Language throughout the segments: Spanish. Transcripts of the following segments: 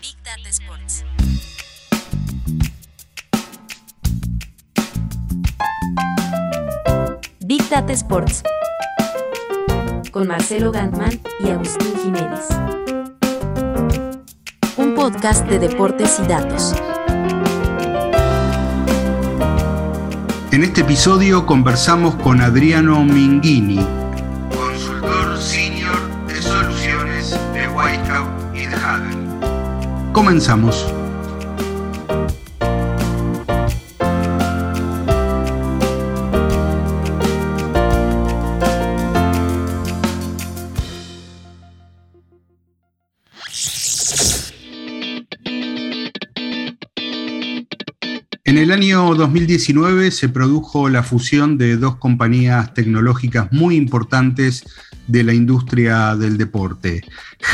Big Data Sports. Big Data Sports. Con Marcelo Gantman y Agustín Jiménez. Un podcast de deportes y datos. En este episodio conversamos con Adriano Minghini, Comenzamos. En el año 2019 se produjo la fusión de dos compañías tecnológicas muy importantes de la industria del deporte.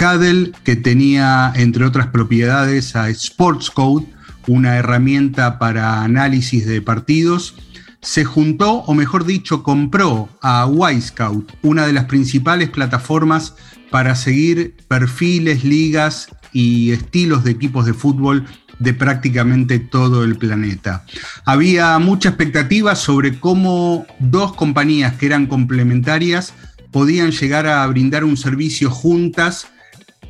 Hadel, que tenía entre otras propiedades a Sportscode, una herramienta para análisis de partidos, se juntó, o mejor dicho, compró a Wisecout, una de las principales plataformas para seguir perfiles, ligas y estilos de equipos de fútbol de prácticamente todo el planeta. Había mucha expectativa sobre cómo dos compañías que eran complementarias podían llegar a brindar un servicio juntas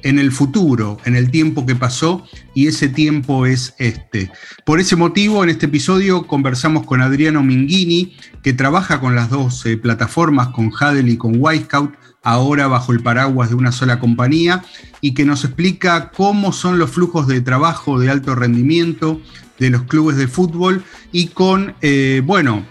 en el futuro, en el tiempo que pasó, y ese tiempo es este. Por ese motivo, en este episodio conversamos con Adriano Minghini, que trabaja con las dos eh, plataformas, con Hadel y con Wisecout, ahora bajo el paraguas de una sola compañía, y que nos explica cómo son los flujos de trabajo de alto rendimiento de los clubes de fútbol y con, eh, bueno,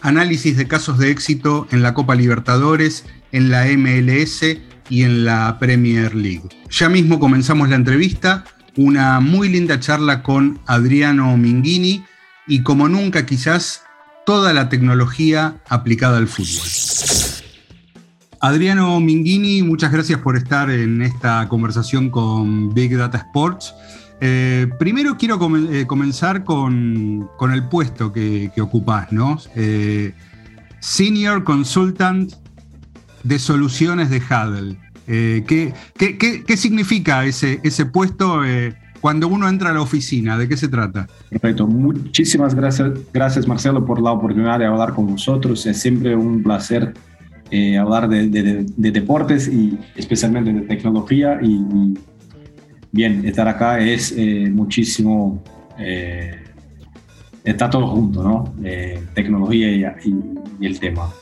análisis de casos de éxito en la Copa Libertadores, en la MLS y en la Premier League. Ya mismo comenzamos la entrevista, una muy linda charla con Adriano Minghini y como nunca quizás toda la tecnología aplicada al fútbol. Adriano Minghini, muchas gracias por estar en esta conversación con Big Data Sports. Eh, primero quiero eh, comenzar con, con, el puesto que, que ocupás, ¿no? Eh, Senior Consultant de Soluciones de Hadel. ¿qué, qué, qué, qué, significa ese, ese puesto cuando uno entra a la oficina? ¿De qué se trata? Perfecto. Muchísimas gracias, gracias Marcelo por la oportunidad de hablar con nosotros. Es siempre un placer eh, hablar de, de, de, deportes y especialmente de tecnología y, bien, estar acá es eh, muchísimo, eh, está todo junto, ¿no? Eh, tecnología y, el tema.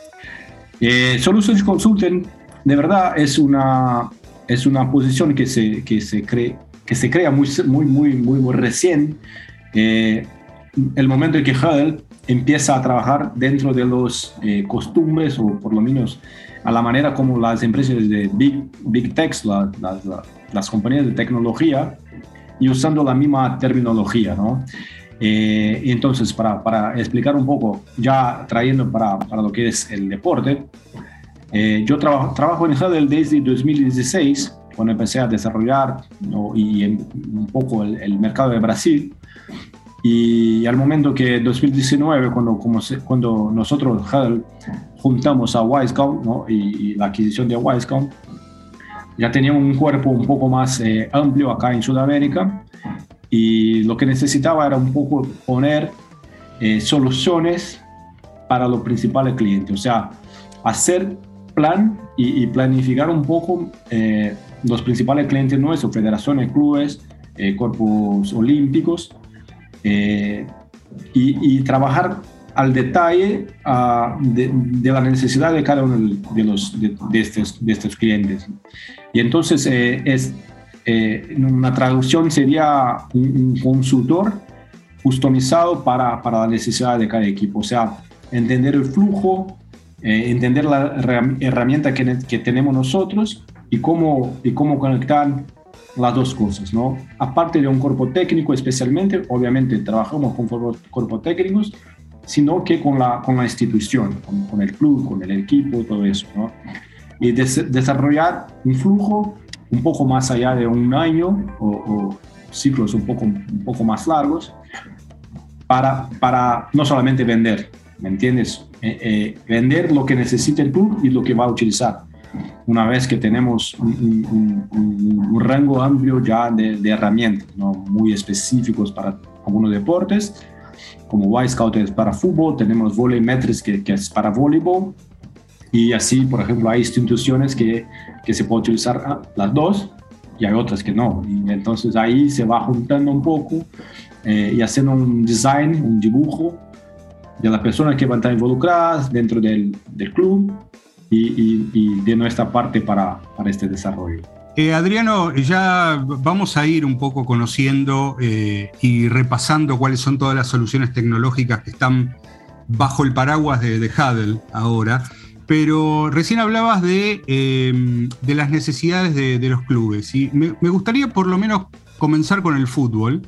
Solutions Consulting, de verdad, es una, es una posición que se, que se, cree, que se crea muy, muy, muy, muy, recién. el momento en que Hudl empieza a trabajar dentro de los eh, costumbres o por lo menos a la manera como las empresas de Big, big Techs, la, las compañías de tecnología, y usando la misma terminología, ¿no? Eh, entonces, para, para, explicar un poco, ya trayendo para, para lo que es el deporte, eh, yo trabajo, trabajo en Hudl desde 2016, cuando empecé a desarrollar ¿no? y un poco el, el mercado de Brasil. Y al momento que 2019, cuando, como se, cuando nosotros Huddle, juntamos a Wisecout ¿no? y, y, la adquisición de Wisecout, ya teníamos un cuerpo un poco más eh, amplio acá en Sudamérica y lo que necesitaba era un poco poner eh, soluciones para los principales clientes, o sea, hacer plan y, y planificar un poco eh, los principales clientes nuestros, federaciones, clubes, eh, cuerpos olímpicos, eh, y, y, trabajar al detalle uh, de, de, la necesidad de cada uno de, los, de, de estos, de estos clientes. Y entonces eh, es, eh, una traducción sería un, un, consultor customizado para, para la necesidad de cada equipo, o sea, entender el flujo, eh, entender la herramienta que, que tenemos nosotros y cómo, y cómo conectar las dos cosas, ¿no? Aparte de un cuerpo técnico especialmente, obviamente trabajamos con cuerpos técnicos, sino que con la, con la institución, con, con, el club, con el equipo, todo eso, ¿no? Y des, desarrollar un flujo un poco más allá de un año o, o ciclos un poco, un poco más largos para, para no solamente vender, ¿me entiendes? Eh, eh, vender lo que necesita el club y lo que va a utilizar una vez que tenemos un, rango amplio ya de, herramientas, ¿no? muy específicos para algunos deportes, como Y-Scout es para fútbol, tenemos Volleymetrics que, que es para voleibol, y así, por ejemplo, hay instituciones que, que se puede utilizar las dos y hay otras que no. Y entonces ahí se va juntando un poco eh, y haciendo un design, un dibujo de las personas que van a estar involucradas dentro del, del club y, y, de nuestra parte para, para este desarrollo. Eh, Adriano, ya vamos a ir un poco conociendo eh, y repasando cuáles son todas las soluciones tecnológicas que están bajo el paraguas de, de Huddle ahora pero recién hablabas de, em, de las necesidades de, los clubes y me, gustaría por lo menos comenzar con el fútbol,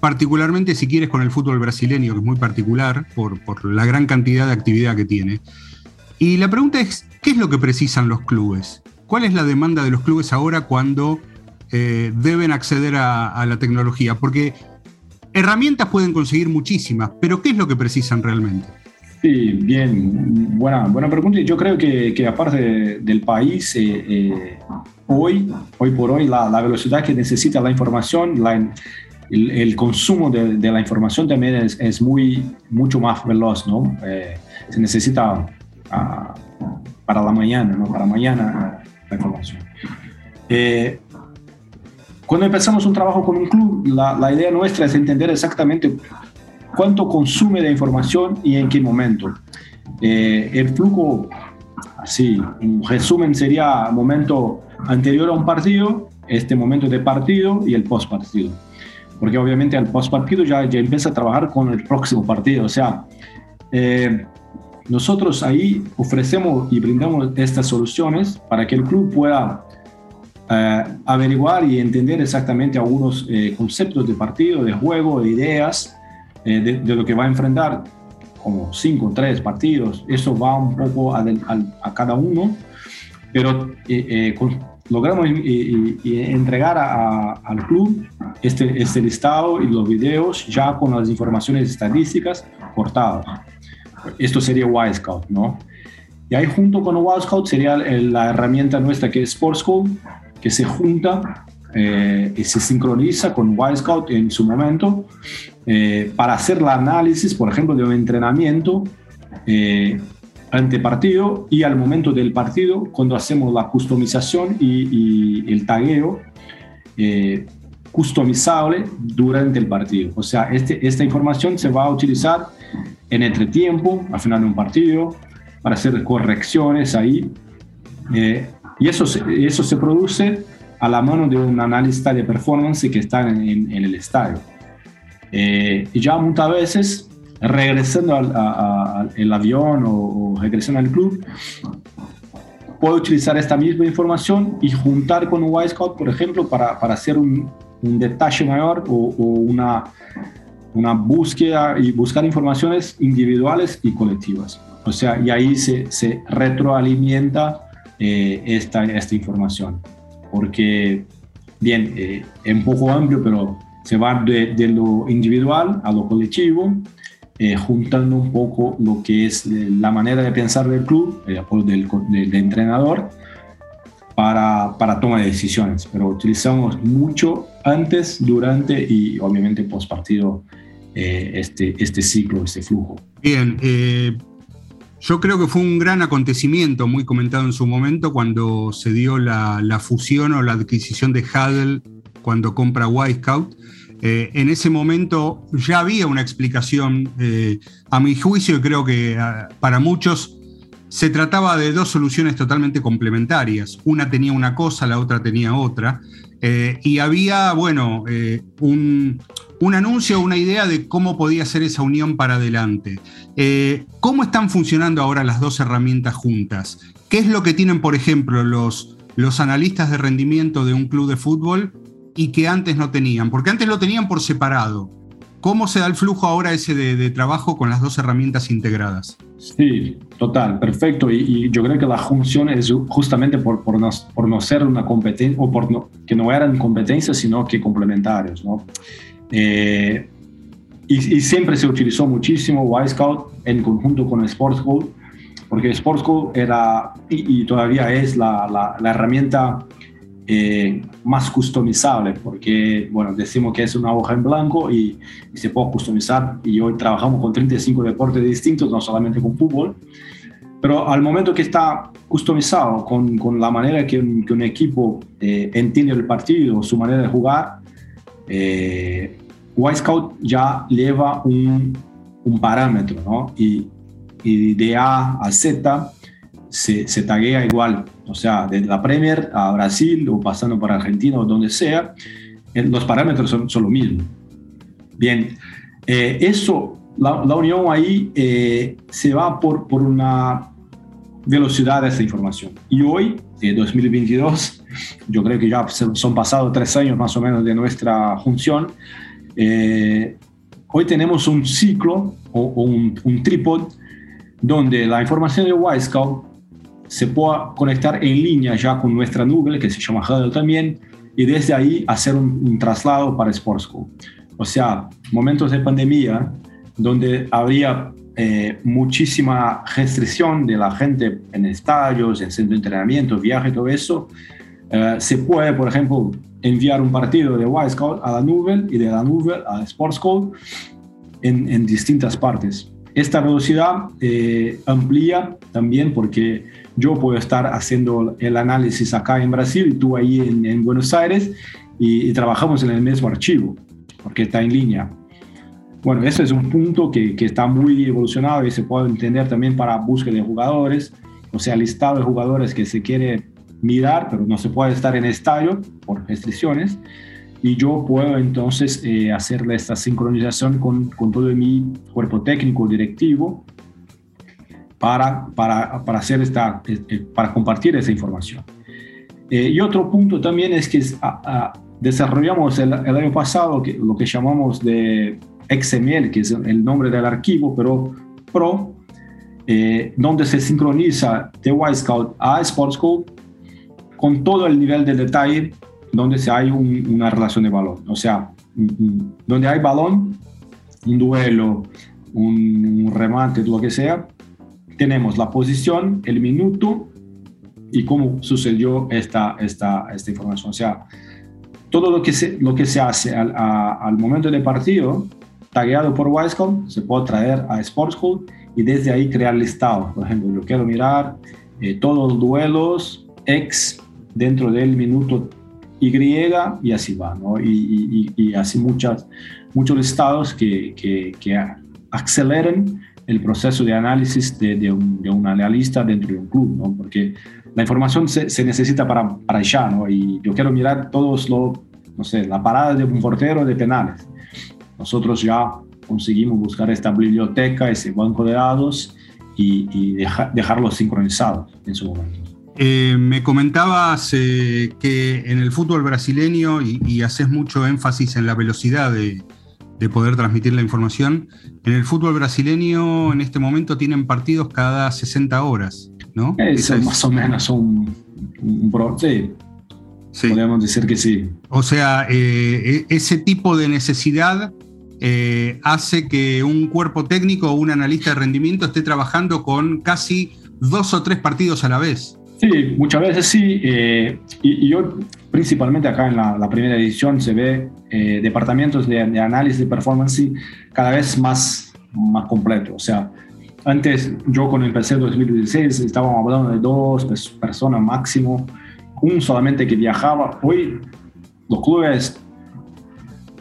particularmente si quieres con el fútbol brasileño, que es muy particular por, por la gran cantidad de actividad que tiene. Y la pregunta es, ¿qué es lo que precisan los clubes? ¿Cuál es la demanda de los clubes ahora cuando eh, deben acceder a, a la tecnología? Porque herramientas pueden conseguir muchísimas, pero ¿qué es lo que precisan realmente? Sí, bien, buena, buena pregunta. Yo creo que, que aparte del país, eh, eh, hoy, hoy por hoy, la, velocidad que necesita la información, el, el, consumo de, de, la información también es, muy, mucho más veloz, ¿no? Eh, se necesita uh, para la mañana, ¿no? Para mañana la información. cuando empezamos un trabajo con un club, la, la idea nuestra es entender exactamente cuánto consume de información y en qué momento. Eh, el flujo, así, un resumen sería momento anterior a un partido, este momento de partido y el post partido. Porque obviamente al post partido ya, ya empieza a trabajar con el próximo partido. O sea, eh, nosotros ahí ofrecemos y brindamos estas soluciones para que el club pueda eh, averiguar y entender exactamente algunos conceptos de partido, de juego, de ideas eh, de, lo que va a enfrentar, como cinco, tres partidos, eso va un poco a, cada uno, pero eh, eh, logramos entregar al club este, este listado y los videos ya con las informaciones estadísticas cortadas. Esto sería Y-Scout, ¿no? Y ahí junto con Y-Scout sería la herramienta nuestra que es SportsCode, que se junta y se sincroniza con Y-Scout en su momento eh, para hacer el análisis, por ejemplo, de un entrenamiento eh, ante partido y al momento del partido, cuando hacemos la customización y, el tagueo eh, customizable durante el partido. O sea, este, esta información se va a utilizar en entretiempo, al final de un partido, para hacer correcciones ahí. y eso, eso se produce a la mano de un analista de performance que está en, en el estadio. Eh, y ya muchas veces, regresando al avión o, regresando al club, puedo utilizar esta misma información y juntar con un Y-Scout, por ejemplo, para, para hacer un, un, detalle mayor o, una, una búsqueda y buscar informaciones individuales y colectivas. O sea, y ahí se, se retroalimenta eh, esta, esta información. Porque, bien, eh, es un poco amplio, pero se va de, lo individual a lo colectivo, eh, juntando un poco lo que es eh, la manera de pensar del club, el apoyo del, del, entrenador, para, para toma de decisiones. Pero utilizamos mucho antes, durante y obviamente post partido eh, este, este ciclo, este flujo. Bien, yo creo que fue un gran acontecimiento, muy comentado en su momento, cuando se dio la, la fusión o la adquisición de Huddle cuando compra White Scout. Eh, en ese momento ya había una explicación, eh, a mi juicio, y creo que ah, para muchos se trataba de dos soluciones totalmente complementarias. Una tenía una cosa, la otra tenía otra. Eh, y había, bueno, un, un, anuncio, una idea de cómo podía ser esa unión para adelante. ¿Cómo están funcionando ahora las dos herramientas juntas? ¿Qué es lo que tienen, por ejemplo, los, los analistas de rendimiento de un club de fútbol y que antes no tenían? Porque antes lo tenían por separado. ¿Cómo se da el flujo ahora ese de, trabajo con las dos herramientas integradas? Sí, total, perfecto. Y, yo creo que la función es justamente por, por, no, por no ser una competencia, o por no, que no eran competencias, sino que complementarios. ¿no? Eh, y, siempre se utilizó muchísimo Y-Scout en conjunto con Sports porque Sportsco era y, todavía es la, la, herramienta eh, más customizable, porque, bueno, decimos que es una hoja en blanco y, se puede customizar, y hoy trabajamos con 35 deportes distintos, no solamente con fútbol, pero al momento que está customizado con, con la manera que un, que un equipo eh, entiende el partido, su manera de jugar, eh, Scout ya lleva un, un parámetro, ¿no? Y, y de A a Z se, se taguea igual, o sea, desde la Premier a Brasil o pasando por Argentina o donde sea, los parámetros son, son lo mismo. Bien, eh, eso, la, la, unión ahí eh, se va por, por una velocidad de esa información. Y hoy, en 2022, yo creo que ya son pasados tres años más o menos de nuestra función, eh, hoy tenemos un ciclo o, un, un trípode donde la información de Wisecout se pueda conectar en línea ya con nuestra nube, que se llama Huddle también, y desde ahí hacer un, traslado para Sportsco. O sea, momentos de pandemia donde habría eh, muchísima restricción de la gente en estadios, en centro de entrenamiento, viaje, todo eso, eh, se puede, por ejemplo, enviar un partido de Wisecout a la nube y de la nube a Sportscode en distintas partes. Esta velocidad eh, amplía también porque yo puedo estar haciendo el análisis acá en Brasil y tú ahí en, Buenos Aires y, trabajamos en el mismo archivo porque está en línea. Bueno, ese es un punto que, que, está muy evolucionado y se puede entender también para búsqueda de jugadores, o sea, listado de jugadores que se quiere mirar, pero no se puede estar en estadio por restricciones y yo puedo entonces eh, hacerle esta sincronización con, con, todo mi cuerpo técnico directivo para, para, para hacer esta, eh, eh, para compartir esa información. y otro punto también es que desarrollamos el, año pasado que, lo que llamamos de XML, que es el nombre del archivo, pero Pro, donde se sincroniza de Wisecout a Sportscope con todo el nivel de detalle donde hay una relación de balón. O sea, donde hay balón, un duelo, un, remate, lo que sea, tenemos la posición, el minuto y cómo sucedió esta, esta, esta información. O sea, todo lo que se, lo que se hace al, al momento del partido, tagueado por Wisecom, se puede traer a Sportschool y desde ahí crear listado. Por ejemplo, yo quiero mirar eh, todos los duelos ex dentro del minuto y y así va, ¿no? Y, y, y así muchas, muchos estados que, que, que, el proceso de análisis de, de, un, de, un, analista dentro de un club, ¿no? Porque la información se, se, necesita para, para allá, ¿no? Y yo quiero mirar todos los, no sé, la parada de un portero de penales. Nosotros ya conseguimos buscar esta biblioteca, ese banco de datos y, y dejar, dejarlos sincronizados en su momento. Eh, me comentabas eh, que en el fútbol brasileño, y, haces mucho énfasis en la velocidad de, poder transmitir la información, en el fútbol brasileño en este momento tienen partidos cada 60 horas, ¿no? Eso es más o menos un, un sí. Podríamos decir que sí. O sea, eh, e, ese tipo de necesidad hace que un cuerpo técnico o un analista de rendimiento esté trabajando con casi dos o tres partidos a la vez. Sí, muchas veces sí. Eh, y, yo, principalmente acá en la, primera edición, se ve eh, departamentos de, análisis de performance cada vez más, más completo. O sea, antes yo con el PC 2016 estábamos hablando de dos personas máximo, un solamente que viajaba. Hoy los clubes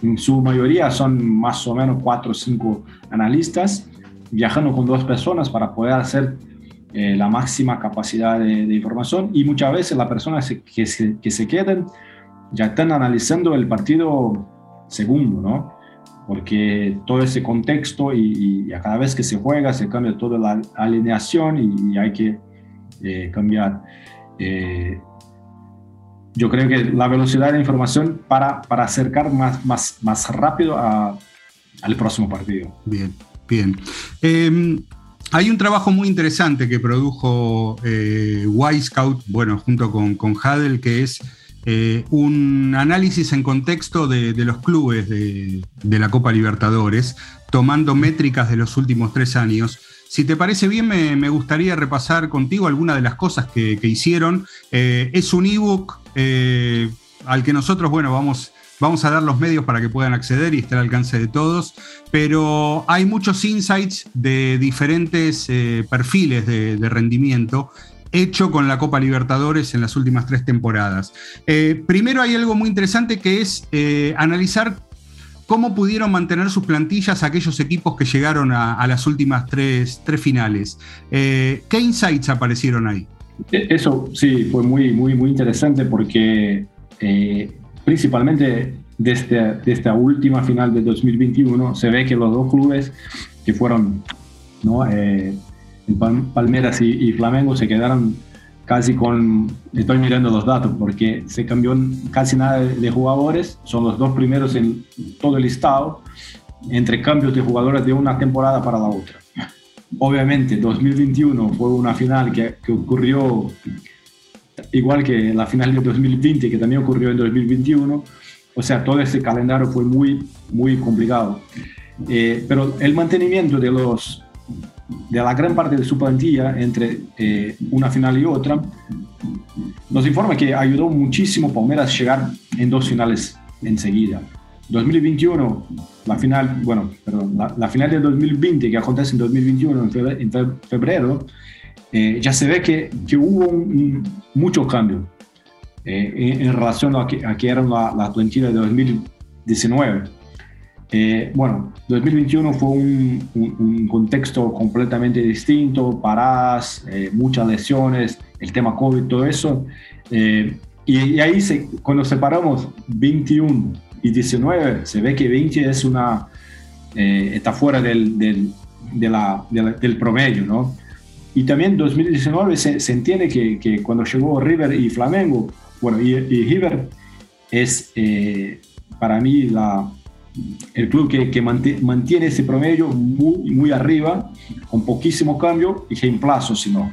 en su mayoría son más o menos cuatro o cinco analistas viajando con dos personas para poder hacer eh, la máxima capacidad de, información y muchas veces las personas que, se, que se quedan ya están analizando el partido segundo, ¿no? Porque todo ese contexto y, a cada vez que se juega se cambia toda la alineación y, hay que eh, cambiar. Eh, yo creo que la velocidad de información para, para acercar más, más, más rápido al próximo partido. Bien, bien. Em, hay un trabajo muy interesante que produjo eh, Y-Scout, bueno, junto con, con Hadel, que es eh, un análisis en contexto de, los clubes de, la Copa Libertadores, tomando métricas de los últimos tres años. Si te parece bien, me, gustaría repasar contigo algunas de las cosas que, hicieron. Eh, es un ebook eh, al que nosotros, bueno, vamos, vamos a dar los medios para que puedan acceder y esté al alcance de todos, pero hay muchos insights de diferentes perfiles de rendimiento hecho con la Copa Libertadores en las últimas tres temporadas. Eh, primero hay algo muy interesante que es eh, analizar cómo pudieron mantener sus plantillas aquellos equipos que llegaron a, las últimas tres, finales. Eh, ¿Qué insights aparecieron ahí? E, eso sí, fue muy, muy, muy interesante porque principalmente desde, desde, esta última final de 2021 se ve que los dos clubes que fueron ¿no? Palmeras y, Flamengo se quedaron casi con, estoy mirando los datos, porque se cambió casi nada de, jugadores, son los dos primeros en todo el listado, entre cambios de jugadores de una temporada para la otra. Obviamente, 2021 fue una final que ocurrió igual que la final de 2020, que también ocurrió en 2021. O sea, todo ese calendario fue muy, muy complicado. Eh, pero el mantenimiento de los de la gran parte de su plantilla entre eh, una final y otra, nos informa que ayudó muchísimo Palmeiras a llegar en dos finales enseguida. 2021, la final, bueno, perdón, la, final de 2020 que acontece en 2021, en febrero, eh, ya se ve que, que hubo un, mucho cambio eh, en, relación a que, a que era la, la plantilla de 2019 eh, bueno, 2021 fue un, contexto completamente distinto, paradas, eh, muchas lesiones, el tema COVID, todo eso. Eh, y, ahí se, cuando separamos 21 y 19, se ve que 20 es una, está fuera del, del, de la, del promedio, ¿no? Y también 2019 se, se entiende que, que, cuando llegó River y Flamengo, bueno, y, y River es para mí la, el club que, que mantiene ese promedio muy, muy arriba, con poquísimo cambio y reemplazos, sino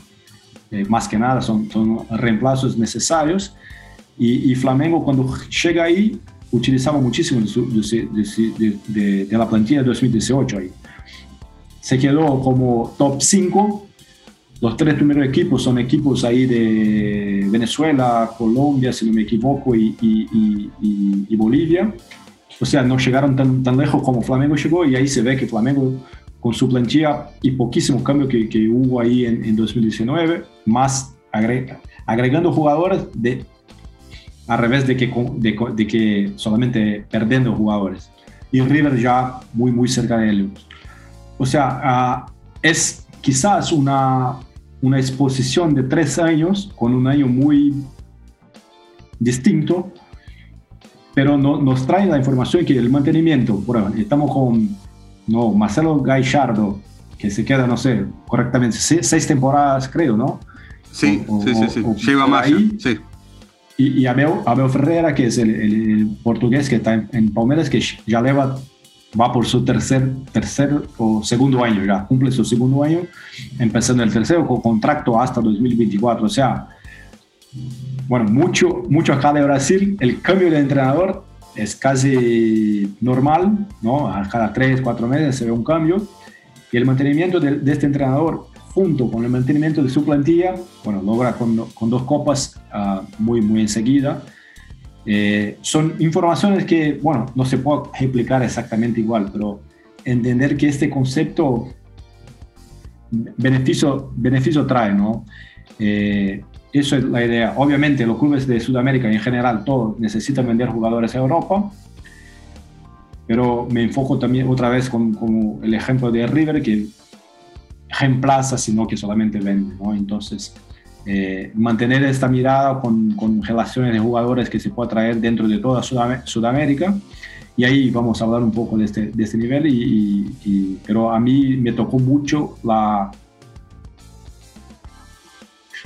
eh, más que nada son, son reemplazos necesarios. Y, Flamengo cuando llega ahí utilizaba muchísimo de, de, de, la plantilla de 2018 ahí. Se quedó como top 5. Los tres primeros equipos son equipos ahí de Venezuela, Colombia, si no me equivoco, y, y, y Bolivia o sea, no llegaron tan, tan lejos como Flamengo llegó y ahí se ve que Flamengo con su plantilla y poquísimo cambio que, que hubo ahí en, en 2019, más agregando jugadores de, al revés de que, de, de, que solamente perdiendo jugadores. Y River ya muy, muy cerca de ellos. O sea, uh, es quizás una, una exposición de tres años con un año muy distinto, pero no, nos trae la información que el mantenimiento, por ejemplo, estamos con no, Marcelo Gaichardo, que se queda, no sé, correctamente, seis, temporadas, creo, ¿no? Sí, sí, sí, sí, lleva más. Sí. Y, y Abel, Abel, Ferreira, que es el, portugués que está en, Palmeiras, que ya lleva, va por su tercer, tercer o segundo año, ya cumple su segundo año, empezando el tercero con contrato hasta 2024. O sea, bueno, mucho, mucho acá de Brasil, el cambio de entrenador es casi normal, ¿no? A cada tres, cuatro meses se ve un cambio. Y el mantenimiento de, este entrenador, junto con el mantenimiento de su plantilla, bueno, logra con, con dos copas uh, muy, muy enseguida. Eh, son informaciones que, bueno, no se puede explicar exactamente igual, pero entender que este concepto beneficio, beneficio trae, ¿no? Eh, eso es la idea. Obviamente los clubes de Sudamérica en general, todos necesitan vender jugadores a Europa, pero me enfoco también otra vez con, con el ejemplo de River, que reemplaza, sino que solamente vende. ¿no? Entonces, eh, mantener esta mirada con, con, relaciones de jugadores que se pueda traer dentro de toda Sudamérica. Y ahí vamos a hablar un poco de este, de este nivel, y, pero a mí me tocó mucho la,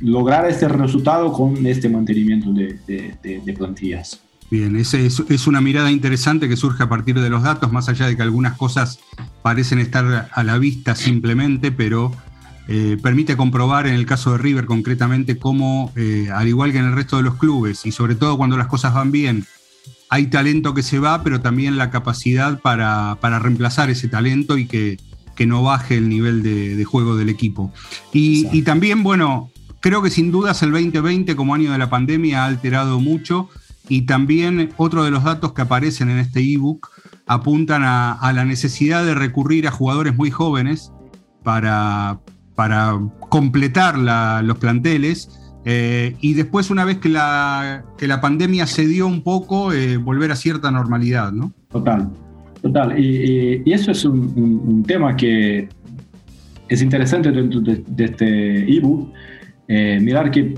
lograr este resultado con este mantenimiento de, de, plantillas. Bien, ese es, una mirada interesante que surge a partir de los datos, más allá de que algunas cosas parecen estar a la vista simplemente, pero eh, permite comprobar en el caso de River concretamente cómo, eh, al igual que en el resto de los clubes, y sobre todo cuando las cosas van bien, hay talento que se va, pero también la capacidad para, reemplazar ese talento y que, no baje el nivel de, juego del equipo. Y, también, bueno, creo que sin dudas el 2020 como año de la pandemia ha alterado mucho y también otro de los datos que aparecen en este ebook apuntan a, la necesidad de recurrir a jugadores muy jóvenes para, para completar los planteles eh, y después, una vez que la, que la pandemia se dio un poco, eh, volver a cierta normalidad, ¿no? Total, total. Y, y, eso es un, un, tema que es interesante dentro de, este ebook. Eh, mirar que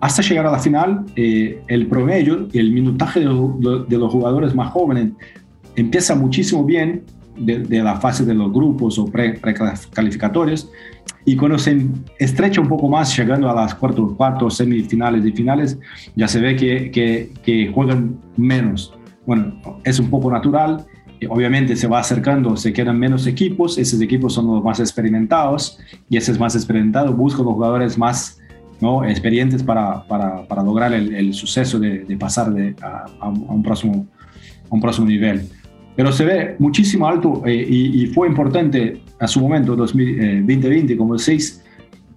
hasta llegar a la final, el promedio, el minutaje de, de, los jugadores más jóvenes empieza muchísimo bien de, la fase de los grupos o precalificatorios y cuando se estrecha un poco más, llegando a las cuartos, cuartos, semifinales y finales, ya se ve que, que, juegan menos. Bueno, es un poco natural. Obviamente se va acercando, se quedan menos equipos, esos equipos son los más experimentados y esos más experimentados buscan los jugadores más ¿no? experientes para, para, para lograr el, el, suceso de, de pasar de, a, un próximo, a un próximo nivel pero se ve muchísimo alto eh, y, fue importante a su momento, 2020, eh, como decís,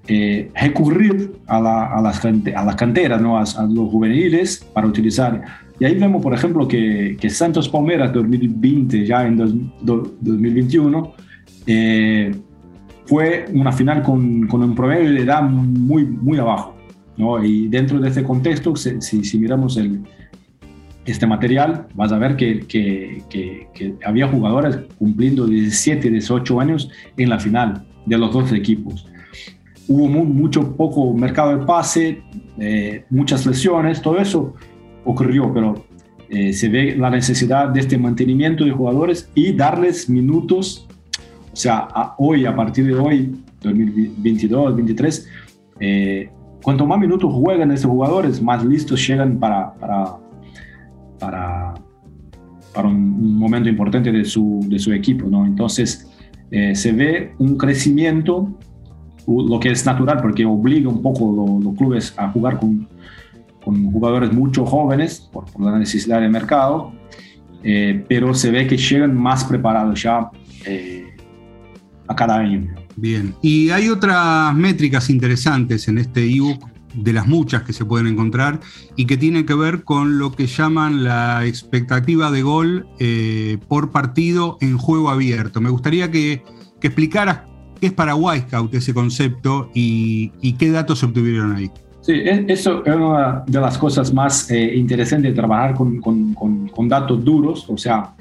eh, recurrir a, la, a, las, a las canteras, ¿no? a, los juveniles para utilizar. Y ahí vemos, por ejemplo, que, que Santos Palmeiras 2020, ya en 2021, fue una final con, con, un promedio de edad muy, muy abajo. ¿no? Y dentro de este contexto, si, si miramos el, este material, vas a ver que, que, que, había jugadores cumpliendo 17, 18 años en la final de los dos equipos. Hubo mucho poco mercado de pase, eh, muchas lesiones, todo eso ocurrió, pero eh, se ve la necesidad de este mantenimiento de jugadores y darles minutos, o sea, hoy, a partir de hoy, 2022, 2023, eh, cuanto más minutos juegan estos jugadores, más listos llegan para, para para, para un, momento importante de su, de su equipo. ¿no? Entonces, eh, se ve un crecimiento, lo que es natural porque obliga un poco los clubes a jugar con, con jugadores mucho jóvenes por, la necesidad de mercado, eh, pero se ve que llegan más preparados ya eh, a cada año. Bien, y hay otras métricas interesantes en este ebook de las muchas que se pueden encontrar y que tienen que ver con lo que llaman la expectativa de gol eh, por partido en juego abierto. Me gustaría que, que explicaras qué es para Scout ese concepto y, qué datos se obtuvieron ahí. Sí, e, eso es una de las cosas más eh, interesantes de trabajar con, con, con, datos duros, o sea,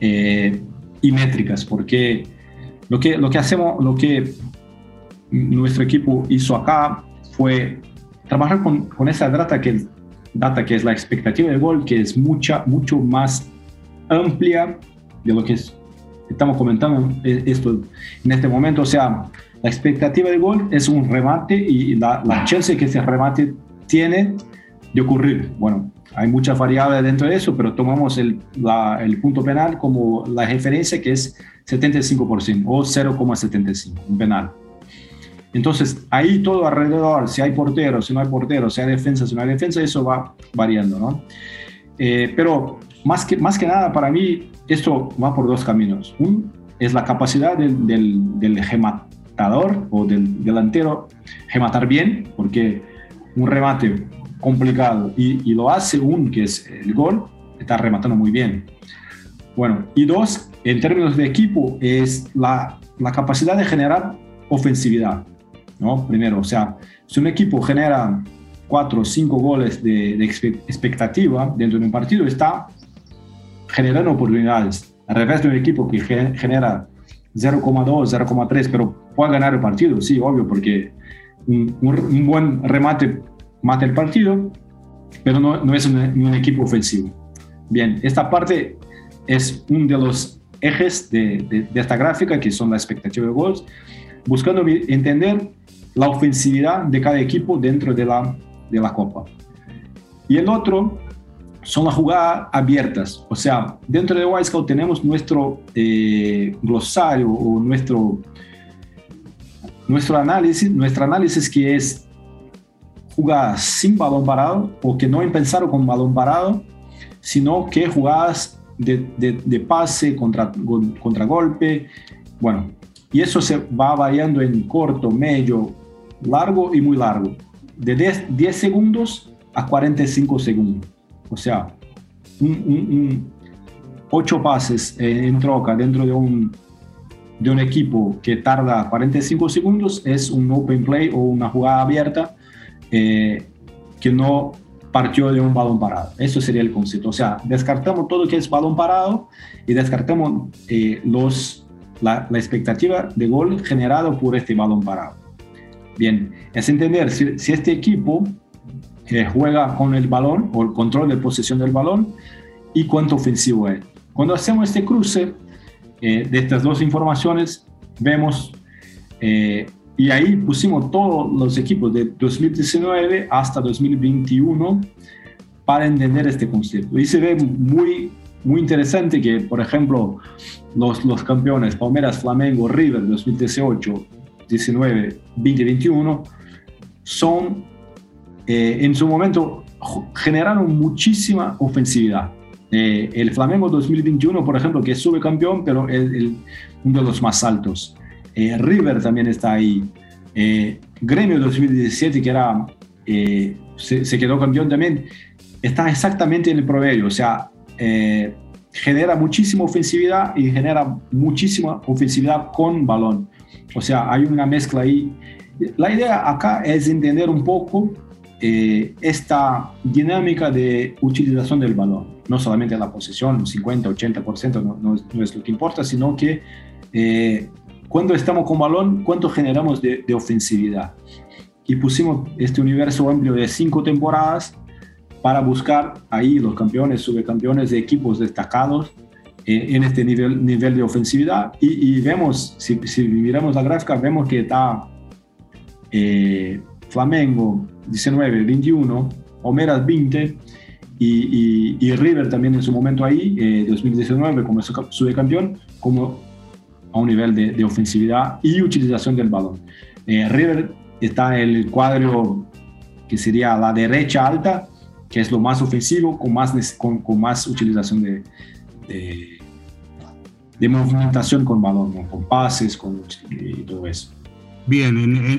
eh, y métricas, porque lo que, lo que hacemos, lo que nuestro equipo hizo acá fue trabajar con, con esa data que, data que es la expectativa de gol, que es mucha, mucho más amplia de lo que estamos comentando esto en este momento. O sea, la expectativa de gol es un remate y la, la chance que ese remate tiene de ocurrir. Bueno, hay muchas variables dentro de eso, pero tomamos el, la, el punto penal como la referencia que es 75% o 0,75, un penal. Entonces, ahí todo alrededor, si hay portero, si no hay portero, si hay defensa, si no hay defensa, eso va variando, ¿no? Eh, pero más que, más que nada, para mí, esto va por dos caminos. Uno es la capacidad del, del, gematador o del delantero gematar bien, porque un remate complicado y, y, lo hace un, que es el gol, está rematando muy bien. Bueno, y dos, en términos de equipo, es la, la capacidad de generar ofensividad. ¿No? Primero, o sea, si un equipo genera cuatro o cinco goles de, expectativa dentro de un partido, está generando oportunidades. Al revés de un equipo que genera 0,2, 0,3, pero puede ganar el partido, sí, obvio, porque un, buen remate mata el partido, pero no, no es un, equipo ofensivo. Bien, esta parte es uno de los ejes de, de, esta gráfica, que son la expectativa de goles, buscando entender la ofensividad de cada equipo dentro de la, de la Copa. Y el otro son las jugadas abiertas. O sea, dentro de Wisecout tenemos nuestro eh, glosario o nuestro nuestro análisis, nuestro análisis que es jugadas sin balón parado o que no empezaron con balón parado, sino que jugadas de, de, pase, contra, contra golpe, bueno, y eso se va variando en corto, medio, largo y muy largo, de 10, 10 segundos a 45 segundos. O sea, un, ocho pases en troca dentro de un, de un equipo que tarda 45 segundos es un open play o una jugada abierta eh, que no partió de un balón parado. Eso sería el concepto. O sea, descartamos todo lo que es balón parado y descartamos eh, los, la, expectativa de gol generado por este balón parado. Bien, es entender si, si este equipo eh, juega con el balón o el control de posesión del balón y cuánto ofensivo es. Cuando hacemos este cruce eh, de estas dos informaciones, vemos, eh, y ahí pusimos todos los equipos de 2019 hasta 2021 para entender este concepto. Y se ve muy, muy interesante que, por ejemplo, los, los campeones Palmeiras, Flamengo, River 2018, 19, 2021 son, eh, en su momento, generaron muchísima ofensividad. Eh, el Flamengo 2021, por ejemplo, que es subcampeón, pero es uno de los más altos. Eh, River también está ahí. Eh, Gremio 2017, que era, se, quedó campeón también, está exactamente en el promedio. O sea, genera muchísima ofensividad y genera muchísima ofensividad con balón. O sea, hay una mezcla ahí. La idea acá es entender un poco esta dinámica de utilización del balón no solamente la posesión, 50, 80% no, no, es lo que importa, sino que eh, cuando estamos con balón, cuánto generamos de, ofensividad. Y pusimos este universo amplio de cinco temporadas para buscar ahí los campeones, subcampeones de equipos destacados eh, en este nivel, nivel de ofensividad. Y, vemos, si, si, miramos la gráfica, vemos que está eh, Flamengo 19, 21, Homeras 20, y, River también en su momento ahí, eh, 2019 como subcampeón, como a un nivel de, ofensividad y utilización del balón. Eh, River está en el cuadro que sería la derecha alta, que es lo más ofensivo, con más, con, con más utilización de, de, movimentación con balón, con pases con, y todo eso. Bien,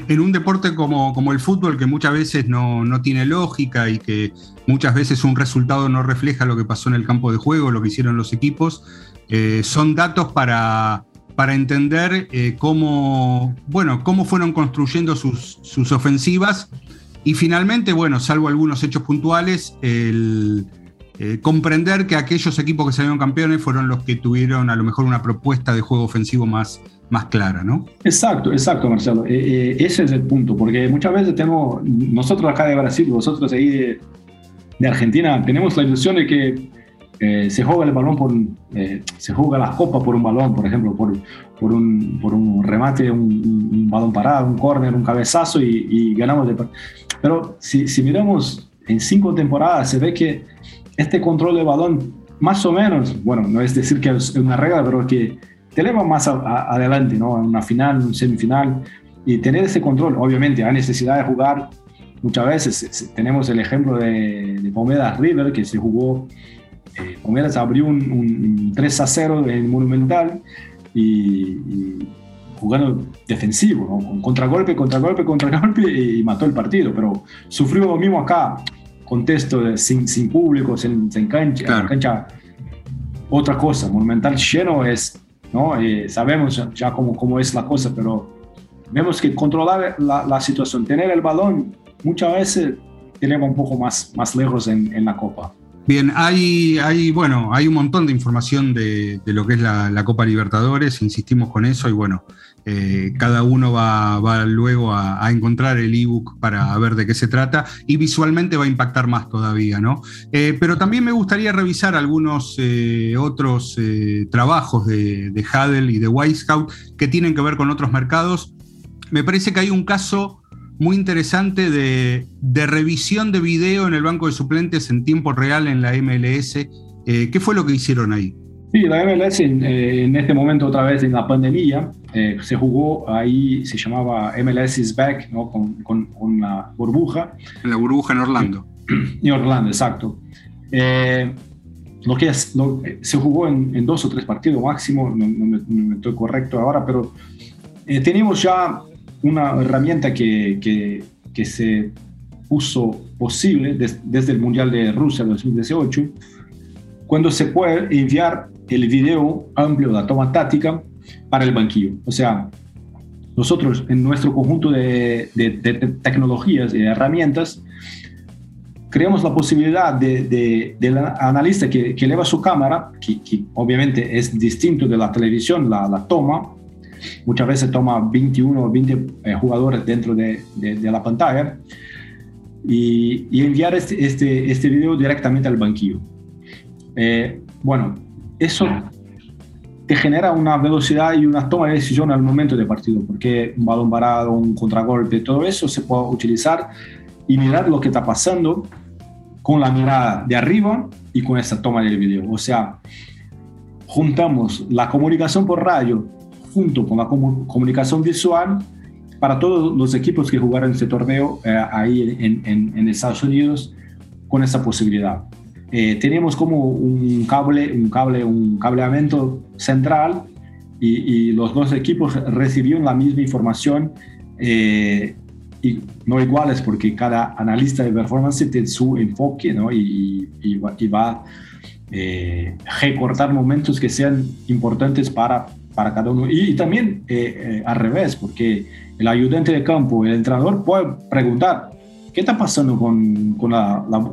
en, un deporte como, como, el fútbol, que muchas veces no, no, tiene lógica y que muchas veces un resultado no refleja lo que pasó en el campo de juego, lo que hicieron los equipos, eh, son datos para, para entender eh, cómo, bueno, cómo fueron construyendo sus, sus, ofensivas y finalmente, bueno, salvo algunos hechos puntuales, el, eh, comprender que aquellos equipos que salieron campeones fueron los que tuvieron a lo mejor una propuesta de juego ofensivo más, más clara, ¿no? Exacto, exacto, Marcelo. Eh, eh, ese es el punto, porque muchas veces tenemos, nosotros acá de Brasil, vosotros ahí de, Argentina, tenemos la ilusión de que se juega el balón por, se juega las copas por un balón, por ejemplo, por, por, un, remate, un, balón parado, un córner, un cabezazo y, ganamos. De, pero si miramos en cinco temporadas, se ve que este control de balón, más o menos, bueno, no es decir que es una regla, pero que te eleva más adelante, ¿no? En una final, en un semifinal, y tener ese control, obviamente, hay necesidad de jugar. Muchas veces tenemos el ejemplo de, de River, que se jugó, eh, abrió un, 3 a 0 en Monumental y, jugando defensivo, ¿no? con contragolpe, contragolpe, contragolpe y, mató el partido, pero sufrió lo mismo acá, contexto sin, sin público, sin, cancha, cancha, otra cosa, Monumental lleno es ¿no? Eh, sabemos ya cómo, cómo es la cosa, pero vemos que controlar la, la, situación, tener el balón, muchas veces tenemos un poco más, más lejos en, en la Copa. Bien, hay, hay, bueno, hay un montón de información de, de lo que es la, la, Copa Libertadores, insistimos con eso y bueno, eh, cada uno va, luego a, encontrar el ebook para ver de qué se trata y visualmente va a impactar más todavía, ¿no? Eh, pero también me gustaría revisar algunos eh, otros trabajos de, de Hadel y de White Scout que tienen que ver con otros mercados. Me parece que hay un caso muy interesante de, revisión de video en el banco de suplentes en tiempo real en la MLS. ¿Qué fue lo que hicieron ahí? Sí, la MLS en, este momento otra vez en la pandemia eh, se jugó ahí, se llamaba MLS is back, ¿no? con, con, una burbuja. La burbuja en Orlando. En Orlando, exacto. Eh, lo que es, se jugó en, dos o tres partidos máximo, no, me, estoy correcto ahora, pero eh, tenemos ya una herramienta que, que, que se puso posible desde el Mundial de Rusia 2018, cuando se puede enviar el video amplio de la toma táctica para el banquillo. O sea, nosotros en nuestro conjunto de, tecnologías y herramientas creamos la posibilidad de, del analista que, que, eleva su cámara, que, obviamente es distinto de la televisión, la, toma, muchas veces toma 21 o 20 eh, jugadores dentro de, la pantalla, y, enviar este, este, este, video directamente al banquillo. Eh, bueno, eso te genera una velocidad y una toma de decisión al momento del partido, porque un balón parado, un contragolpe, todo eso se puede utilizar y mirar lo que está pasando con la mirada de arriba y con esta toma del video. O sea, juntamos la comunicación por radio junto con la comunicación visual para todos los equipos que jugaron este torneo eh, ahí en, en Estados Unidos con esa posibilidad. Eh, teníamos como un cable, un cable, un cableamiento central y, los dos equipos recibieron la misma información eh, y no iguales porque cada analista de performance tiene su enfoque ¿no? y, va eh, recortar momentos que sean importantes para, para cada uno. Y, también al revés, porque el ayudante de campo, el entrenador puede preguntar, ¿Qué está pasando con, con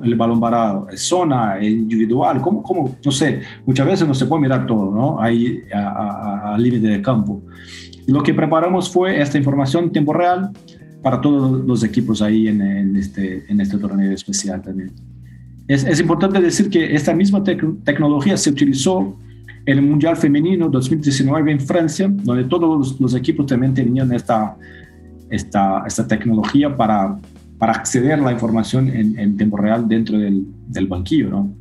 el balón parado? ¿Es zona? ¿Es individual? ¿Cómo, ¿Cómo? No sé, muchas veces no se puede mirar todo, ¿no? Ahí al límite del campo. lo que preparamos fue esta información en tiempo real para todos los equipos ahí en, este, en este torneo especial también. Es, es importante decir que esta misma tecnología se utilizó en el Mundial Femenino 2019 en Francia, donde todos los, los equipos también tenían esta, esta, esta tecnología para para acceder a la información en, tiempo real dentro del, del, banquillo, ¿no?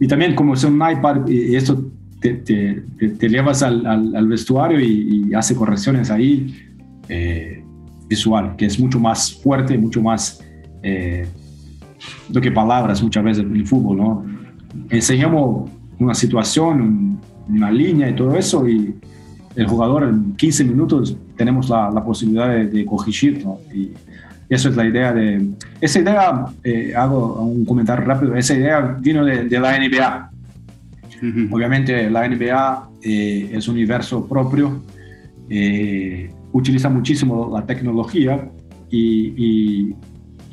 Y también como es un iPad, y esto te, te, llevas al, al, vestuario y, hace correcciones ahí eh, visual, que es mucho más fuerte, mucho más eh, do que palabras muchas veces en el fútbol, ¿no? Enseñamos una situación, una línea y todo eso y el jugador en 15 minutos tenemos la, la posibilidad de, de corregir, ¿no? Y, eso es la idea de... Esa idea, eh, hago un comentario rápido, esa idea vino de, la NBA. Obviamente la NBA eh, es un universo propio, eh, utiliza muchísimo la tecnología y,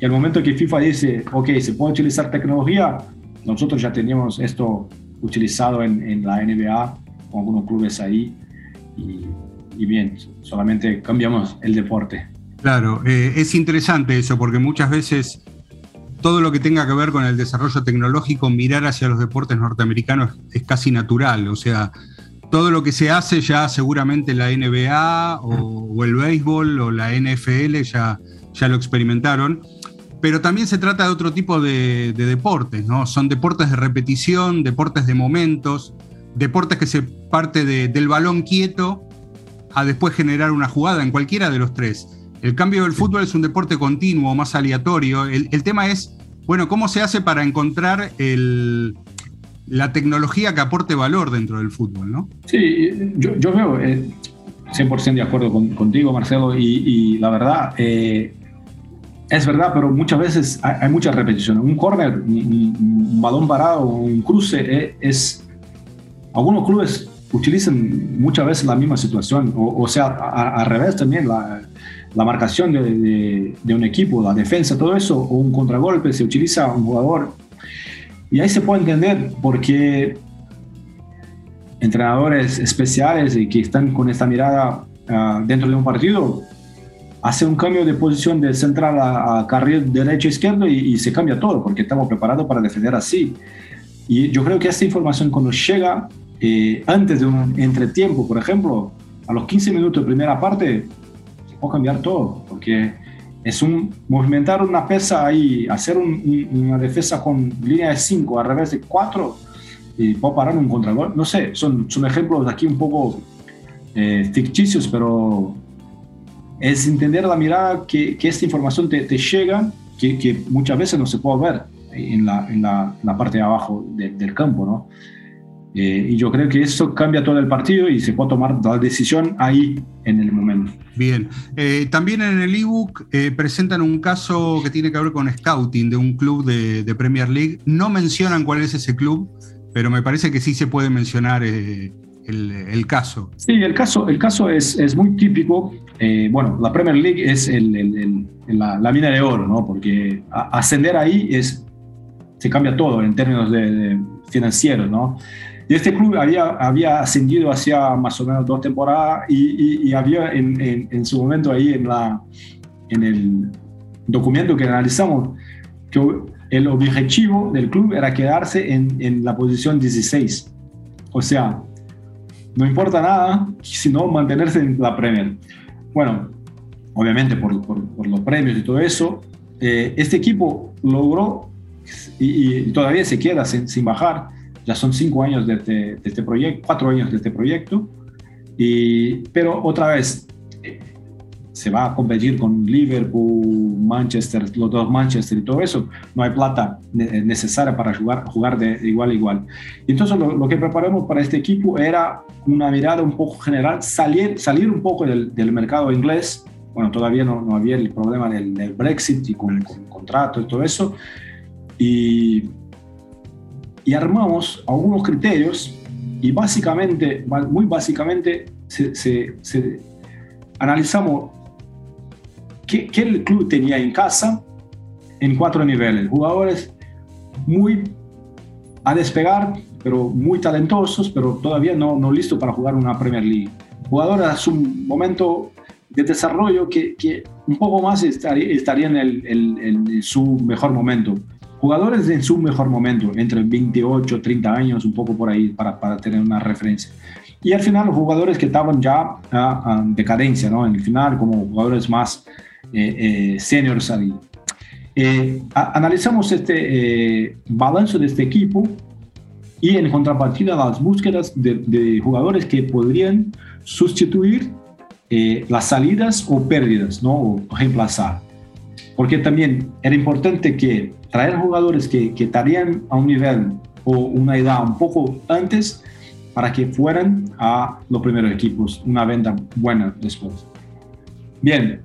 y, al momento que FIFA dice, ok, se puede utilizar tecnología, nosotros ya teníamos esto utilizado en, en la NBA con algunos clubes ahí y, y bien, solamente cambiamos el deporte. Claro, eh, es interesante eso porque muchas veces todo lo que tenga que ver con el desarrollo tecnológico, mirar hacia los deportes norteamericanos es casi natural. O sea, todo lo que se hace ya seguramente la NBA o, el béisbol o la NFL ya, ya lo experimentaron. Pero también se trata de otro tipo de, deportes, ¿no? Son deportes de repetición, deportes de momentos, deportes que se parte del balón quieto a después generar una jugada en cualquiera de los tres. El cambio del fútbol es un deporte continuo, más aleatorio. El, tema es, bueno, ¿cómo se hace para encontrar la tecnología que aporte valor dentro del fútbol, no? Sí, yo, veo 100% eh, de acuerdo contigo, Marcelo, y, la verdad, eh, es verdad, pero muchas veces hay, mucha repetición. Un corner, un, balón parado, un cruce, eh, es... Algunos clubes utilizan muchas veces la misma situación, o, sea, al revés también, la, la marcación de, un equipo, la defensa, todo eso, o un contragolpe, se utiliza un jugador. Y ahí se puede entender por qué entrenadores especiales que están con esta mirada ah, dentro de un partido hace un cambio de posición de central a, carril derecho-izquierdo y, y, se cambia todo porque estamos preparados para defender así. Y yo creo que esta información cuando llega eh, antes de un entretiempo, por ejemplo, a los 15 minutos de primera parte, puede cambiar todo, porque es un movimentar una pesa ahí, hacer una defensa con línea de 5 al revés de 4 y puede parar un contragol. No sé, son, son ejemplos aquí un poco eh, ficticios, pero es entender la mirada que, que esta información te, te llega, que, que, muchas veces no se puede ver en la, en la, la parte de abajo del campo, ¿no? Eh, y yo creo que eso cambia todo el partido y se puede tomar la decisión ahí en el momento. Bien, eh, también en el ebook eh, presentan un caso que tiene que ver con scouting de un club de, de, Premier League. No mencionan cuál es ese club, pero me parece que sí se puede mencionar el, el, caso. Sí, el caso, el caso es, es muy típico. bueno, la Premier League es el, la, la, mina de oro, ¿no? Porque ascender ahí es, se cambia todo en términos de, de financieros, ¿no? Y este club había, había ascendido hacia más o menos dos temporadas y, y, había en, en, en, su momento ahí en, la, en el documento que analizamos que el objetivo del club era quedarse en, en la posición 16. O sea, no importa nada, sino mantenerse en la Premier. Bueno, obviamente por, por, por los premios y todo eso, eh, este equipo logró y, y, todavía se queda sin, sin bajar ya son cinco años de este, de este proyecto, cuatro años de este proyecto, y, pero otra vez eh, se va a competir con Liverpool, Manchester, los dos Manchester y todo eso, no hay plata necesaria para jugar, jugar de igual a igual. Entonces lo, lo, que preparamos para este equipo era una mirada un poco general, salir, salir un poco del, del mercado inglés, bueno, todavía no, no había el problema del, del Brexit y con, con contrato y todo eso, y y armamos algunos criterios y básicamente, muy básicamente, se, se, se analizamos qué, qué, el club tenía en casa en cuatro niveles. Jugadores muy a despegar, pero muy talentosos, pero todavía no, no listos para jugar una Premier League. Jugadores a su momento de desarrollo que, que un poco más estaría, estaría en, el, el, en su mejor momento jugadores en su mejor momento, entre 28, 30 años, un poco por ahí, para, para tener una referencia. Y al final los jugadores que estaban ya en decadencia, ¿no? En el final, como jugadores más eh, eh, seniors ahí. Eh, analizamos este eh, balance de este equipo y en contrapartida las búsquedas de, de jugadores que podrían sustituir eh, las salidas o pérdidas, ¿no? O reemplazar. Porque también era importante que traer jugadores que, que estarían a un nivel o una edad un poco antes para que fueran a los primeros equipos, una venta buena después. Bien,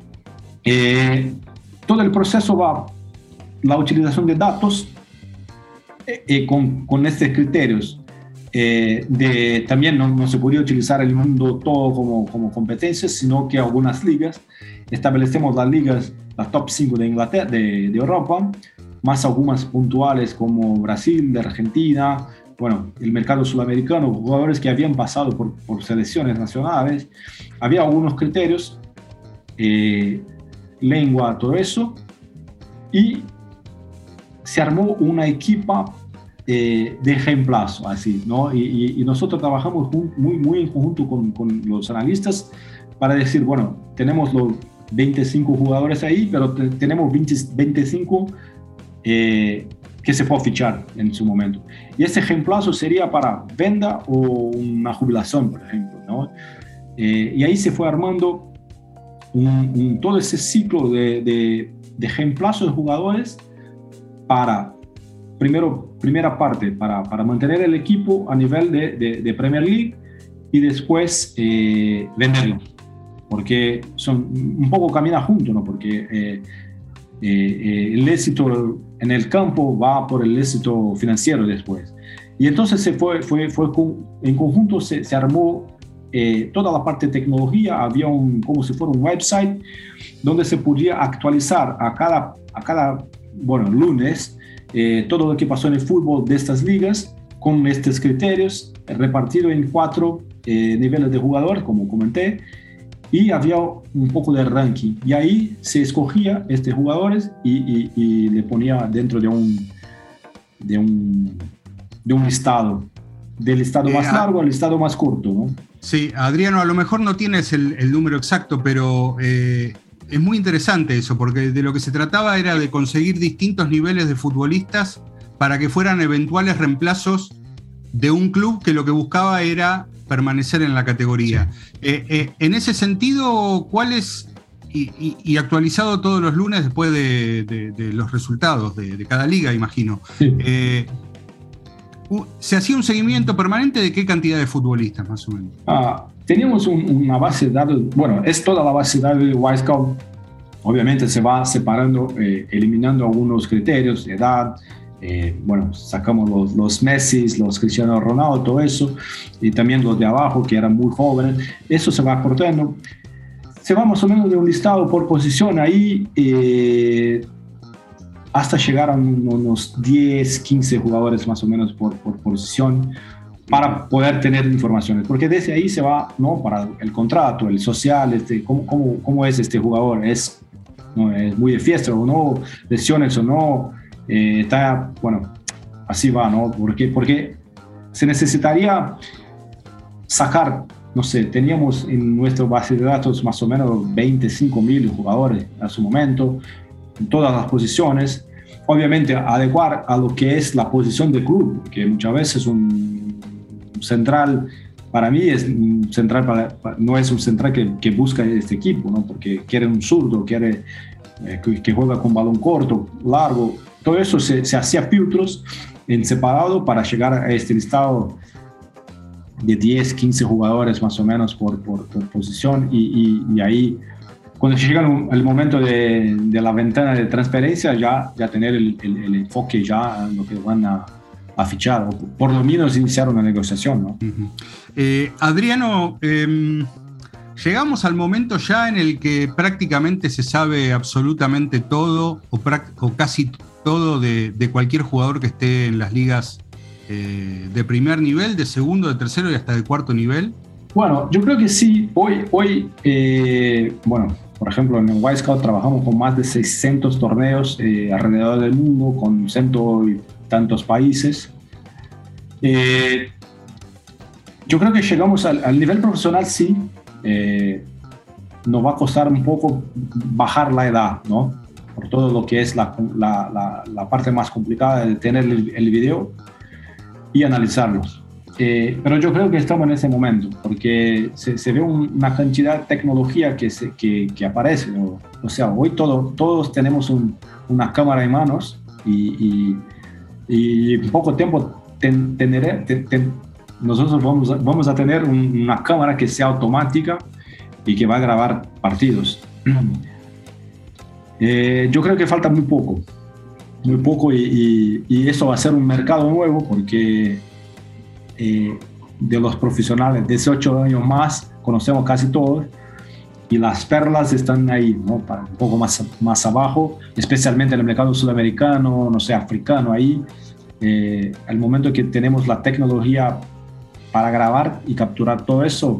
eh, todo el proceso va, la utilización de datos eh, eh, con, con, estos criterios. Eh, de, también no, no, se podía utilizar el mundo todo como, como competencias, sino que algunas ligas, establecemos las ligas, las top 5 de Inglaterra, de, de Europa, más algunas puntuales como Brasil, de Argentina, bueno, el mercado sudamericano, jugadores que habían pasado por, por selecciones nacionales, había algunos criterios, eh, lengua, todo eso, y se armó una equipa eh, de reemplazo, así, ¿no? Y, y, nosotros trabajamos muy, muy en conjunto con, con, los analistas para decir, bueno, tenemos los 25 jugadores ahí, pero tenemos 20, 25 eh, que se puede fichar en su momento. Y ese reemplazo sería para venda o una jubilación, por ejemplo. ¿no? Eh, y ahí se fue armando un, un, todo ese ciclo de, de, de, reemplazo de jugadores para, primero, primera parte, para, para mantener el equipo a nivel de, de Premier League y después eh, venderlo. Porque son un poco camina juntos, ¿no? Porque eh, eh, el éxito en el campo va por el éxito financiero después. Y entonces se fue, fue, fue en conjunto se, se armó eh, toda la parte de tecnología, había un, como si fuera un website donde se podía actualizar a cada, a cada bueno, lunes eh, todo lo que pasó en el fútbol de estas ligas con estos criterios repartido en cuatro eh, niveles de jugador, como comenté, y había un poco de ranking. Y ahí se escogía estos jugadores y, y, y le ponía dentro de un, de un, de un listado, del listado eh, más largo al listado más corto. ¿no? Sí, Adriano, a lo mejor no tienes el, el número exacto, pero eh, es muy interesante eso, porque de lo que se trataba era de conseguir distintos niveles de futbolistas para que fueran eventuales reemplazos de un club que lo que buscaba era permanecer en la categoría. en ese sentido, ¿cuál es y, actualizado todos los lunes después de, los resultados de, cada liga, imagino. Eh, ¿Se hacía un seguimiento permanente de qué cantidad de futbolistas, más o menos? Ah, teníamos una base de datos, bueno, es toda la base de datos de Wisecout. Obviamente se va separando, eh, eliminando algunos criterios de edad, eh, bueno, sacamos los, los Messi, los Cristiano Ronaldo, todo eso, y también los de abajo que eran muy jóvenes. Eso se va aportando se va más o menos de un listado por posición ahí eh, hasta llegar a unos 10, 15 jugadores más o menos por, por, posición para poder tener informaciones, porque desde ahí se va, ¿no? Para el contrato, el social, este, cómo, cómo, cómo es este jugador, es, ¿no? es muy de fiesta o no, lesiones o no, eh, está, bueno, así va, ¿no? Porque, porque se necesitaría sacar no sé, teníamos en nuestra base de datos más o menos 25 mil jugadores a su momento, en todas las posiciones. Obviamente, adecuar a lo que es la posición del club, que muchas veces un central, para mí, es un central para, no es un central que, que, busca este equipo, ¿no? porque quiere un zurdo, quiere eh, que, juega con balón corto, largo. Todo eso se, se hacía filtros en separado para llegar a este listado de 10, 15 jugadores más o menos por, por, posición y, y, ahí cuando llega el, momento de, de, la ventana de transferencia ya, ya tener el, el, enfoque ya en lo que van a, a, fichar o por lo menos iniciar una negociación. ¿no? Eh, Adriano, em, llegamos al momento ya en el que prácticamente se sabe absolutamente todo o, casi todo de, cualquier jugador que esté en las ligas eh, de primer nivel, de segundo, de tercero y hasta de cuarto nivel? Bueno, yo creo que sí. Hoy, hoy eh, bueno, por ejemplo, en el White Scout trabajamos con más de 600 torneos eh, alrededor del mundo, con ciento y tantos países. yo creo que llegamos al, nivel profesional, sí. Nos va a costar un poco bajar la edad, ¿no? Por todo lo que es la, la, parte más complicada de tener el, video y analizarlos. Eh, pero yo creo que estamos en ese momento, porque se, ve una cantidad de tecnología que, se, que, aparece. O, sea, hoy todo, todos tenemos una cámara en manos y, y, en poco tiempo nosotros vamos a, vamos a tener una cámara que sea automática y que va a grabar partidos. Eh, yo creo que falta muy poco muy poco y, y, eso va a ser un mercado nuevo porque eh, de los profesionales de 18 años más conocemos casi todos y las perlas están ahí, ¿no? un poco más, más abajo, especialmente en el mercado sudamericano, no sé, africano, ahí. Eh, al momento que tenemos la tecnología para grabar y capturar todo eso,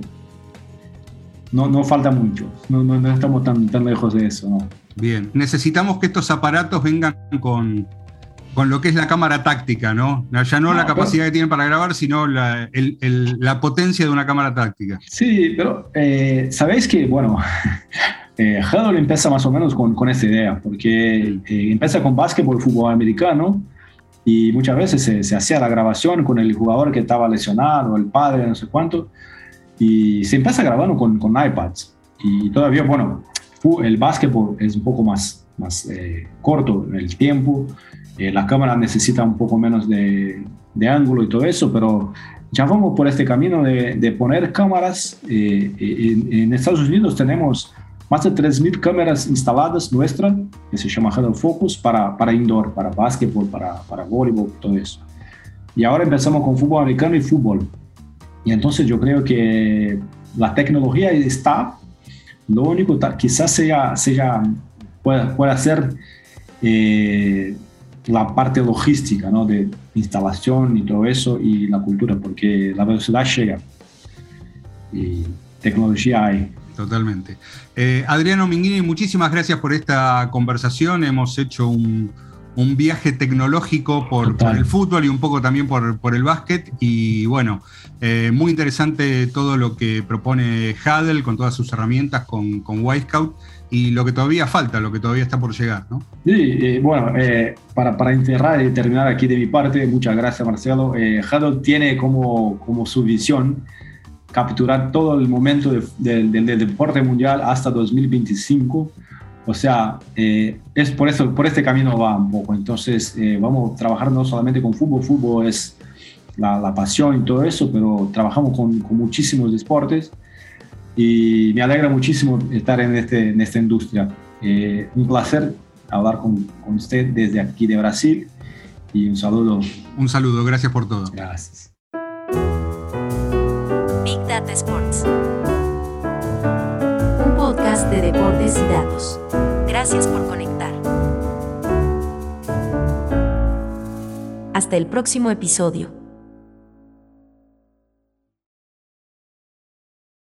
no, no falta mucho, no, no, no estamos tan, tan lejos de eso. ¿no? Bien, necesitamos que estos aparatos vengan con, con lo que es la cámara táctica, ¿no? Ya no, la capacidad que tienen para grabar, sino la, la, potencia de una cámara táctica. Sí, pero eh, sabéis que, bueno, eh, empieza más o menos con, con esta idea, porque eh, empieza con básquetbol, fútbol americano, y muchas veces se, se, hacía la grabación con el jugador que estaba lesionado, el padre, no sé cuánto, y se empieza grabando con, con iPads. Y todavía, bueno, el básquetbol es un poco más, más eh, corto en el tiempo, eh, la cámara necesita un poco menos de, de, ángulo y todo eso, pero ya vamos por este camino de, de poner cámaras. Eh, en, Estados Unidos tenemos más de 3.000 cámaras instaladas nuestras, que se llama Huddle Focus, para, para indoor, para básquetbol, para, para voleibol, todo eso. Y ahora empezamos con fútbol americano y fútbol. Y entonces yo creo que la tecnología está lo único quizás sea, sea pueda, pueda ser eh, la parte logística, ¿no? De instalación y todo eso y la cultura, porque la velocidad llega y tecnología hay. Totalmente. Eh, Adriano Minghini, muchísimas gracias por esta conversación. Hemos hecho un, un viaje tecnológico por, el fútbol y un poco también por, por el básquet. Y bueno, eh, muy interesante todo lo que propone Hadel con todas sus herramientas, con, con Scout y lo que todavía falta, lo que todavía está por llegar. ¿no? Sí, bueno, eh, para, para enterrar y terminar aquí de mi parte, muchas gracias Marcelo. Hadel tiene como, como su visión capturar todo el momento del deporte mundial hasta 2025. O sea, eh, es por eso, por este camino va un poco. Entonces, eh, vamos a trabajar no solamente con fútbol, fútbol es la, pasión y todo eso, pero trabajamos con, con, muchísimos deportes y me alegra muchísimo estar en, este, en esta industria. Eh, un placer hablar con, con usted desde aquí de Brasil y un saludo. Un saludo, gracias por todo. Gracias. Big Data Sports. Un podcast de deportes y datos. Gracias por conectar. Hasta el próximo episodio.